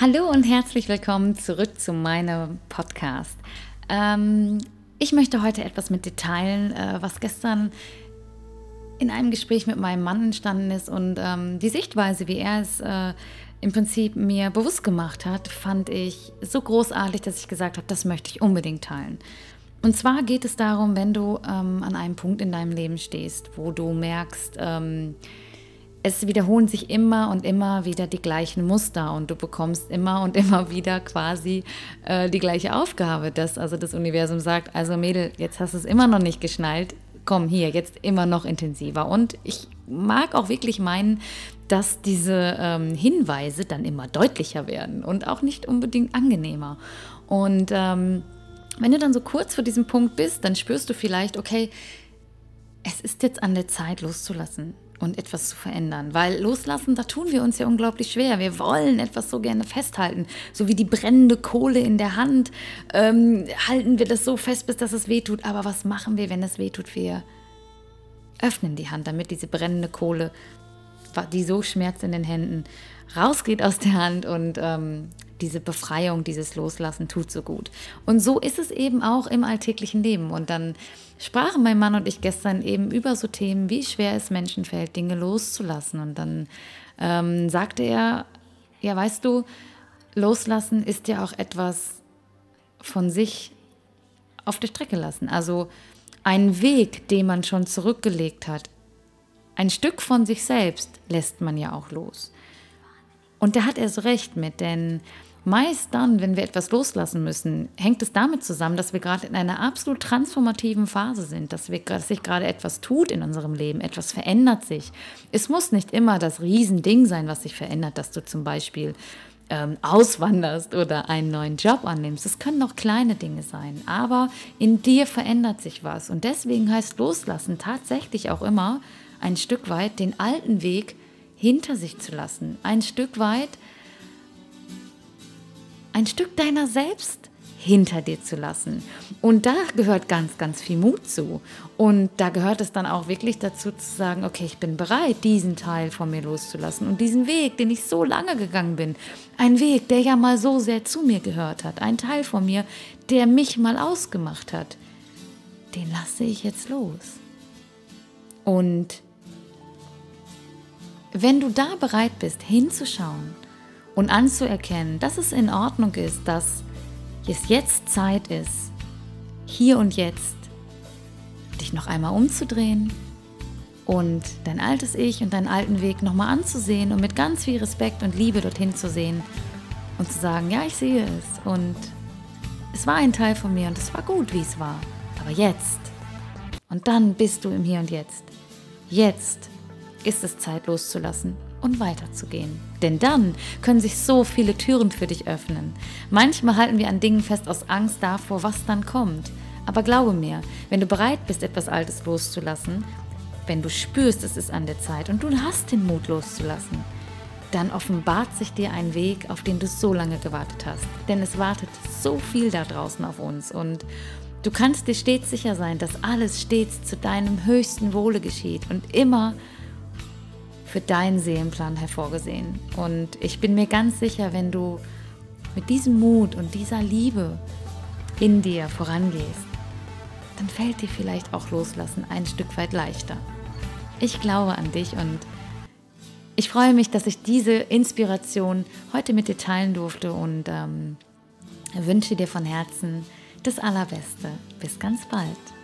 Hallo und herzlich willkommen zurück zu meinem Podcast. Ähm, ich möchte heute etwas mit dir teilen, äh, was gestern in einem Gespräch mit meinem Mann entstanden ist und ähm, die Sichtweise, wie er es äh, im Prinzip mir bewusst gemacht hat, fand ich so großartig, dass ich gesagt habe, das möchte ich unbedingt teilen. Und zwar geht es darum, wenn du ähm, an einem Punkt in deinem Leben stehst, wo du merkst, ähm, es wiederholen sich immer und immer wieder die gleichen Muster und du bekommst immer und immer wieder quasi äh, die gleiche Aufgabe, dass also das Universum sagt, also Mädel, jetzt hast du es immer noch nicht geschnallt, komm hier, jetzt immer noch intensiver. Und ich mag auch wirklich meinen, dass diese ähm, Hinweise dann immer deutlicher werden und auch nicht unbedingt angenehmer. Und ähm, wenn du dann so kurz vor diesem Punkt bist, dann spürst du vielleicht, okay, es ist jetzt an der Zeit loszulassen und etwas zu verändern. Weil loslassen, da tun wir uns ja unglaublich schwer. Wir wollen etwas so gerne festhalten. So wie die brennende Kohle in der Hand ähm, halten wir das so fest, bis dass es wehtut. Aber was machen wir, wenn es wehtut? Wir öffnen die Hand, damit diese brennende Kohle, die so schmerzt in den Händen, rausgeht aus der Hand und ähm, diese Befreiung, dieses Loslassen tut so gut. Und so ist es eben auch im alltäglichen Leben. Und dann sprachen mein Mann und ich gestern eben über so Themen, wie schwer es Menschen fällt, Dinge loszulassen. Und dann ähm, sagte er, ja, weißt du, loslassen ist ja auch etwas von sich auf der Strecke lassen. Also ein Weg, den man schon zurückgelegt hat. Ein Stück von sich selbst lässt man ja auch los. Und da hat er so recht mit, denn Meist dann, wenn wir etwas loslassen müssen, hängt es damit zusammen, dass wir gerade in einer absolut transformativen Phase sind, dass, wir, dass sich gerade etwas tut in unserem Leben, etwas verändert sich. Es muss nicht immer das Riesending sein, was sich verändert, dass du zum Beispiel ähm, auswanderst oder einen neuen Job annimmst. Es können auch kleine Dinge sein, aber in dir verändert sich was. Und deswegen heißt Loslassen tatsächlich auch immer ein Stück weit den alten Weg hinter sich zu lassen, ein Stück weit ein Stück deiner selbst hinter dir zu lassen. Und da gehört ganz, ganz viel Mut zu. Und da gehört es dann auch wirklich dazu zu sagen, okay, ich bin bereit, diesen Teil von mir loszulassen und diesen Weg, den ich so lange gegangen bin, ein Weg, der ja mal so sehr zu mir gehört hat, ein Teil von mir, der mich mal ausgemacht hat, den lasse ich jetzt los. Und wenn du da bereit bist, hinzuschauen, und anzuerkennen, dass es in Ordnung ist, dass es jetzt Zeit ist, hier und jetzt, dich noch einmal umzudrehen und dein altes Ich und deinen alten Weg nochmal anzusehen und mit ganz viel Respekt und Liebe dorthin zu sehen und zu sagen, ja, ich sehe es und es war ein Teil von mir und es war gut, wie es war, aber jetzt. Und dann bist du im Hier und Jetzt. Jetzt ist es Zeit loszulassen und weiterzugehen. Denn dann können sich so viele Türen für dich öffnen. Manchmal halten wir an Dingen fest aus Angst davor, was dann kommt. Aber glaube mir, wenn du bereit bist, etwas Altes loszulassen, wenn du spürst, es ist an der Zeit und du hast den Mut loszulassen, dann offenbart sich dir ein Weg, auf den du so lange gewartet hast. Denn es wartet so viel da draußen auf uns und du kannst dir stets sicher sein, dass alles stets zu deinem höchsten Wohle geschieht und immer für deinen Seelenplan hervorgesehen. Und ich bin mir ganz sicher, wenn du mit diesem Mut und dieser Liebe in dir vorangehst, dann fällt dir vielleicht auch Loslassen ein Stück weit leichter. Ich glaube an dich und ich freue mich, dass ich diese Inspiration heute mit dir teilen durfte und ähm, wünsche dir von Herzen das Allerbeste. Bis ganz bald.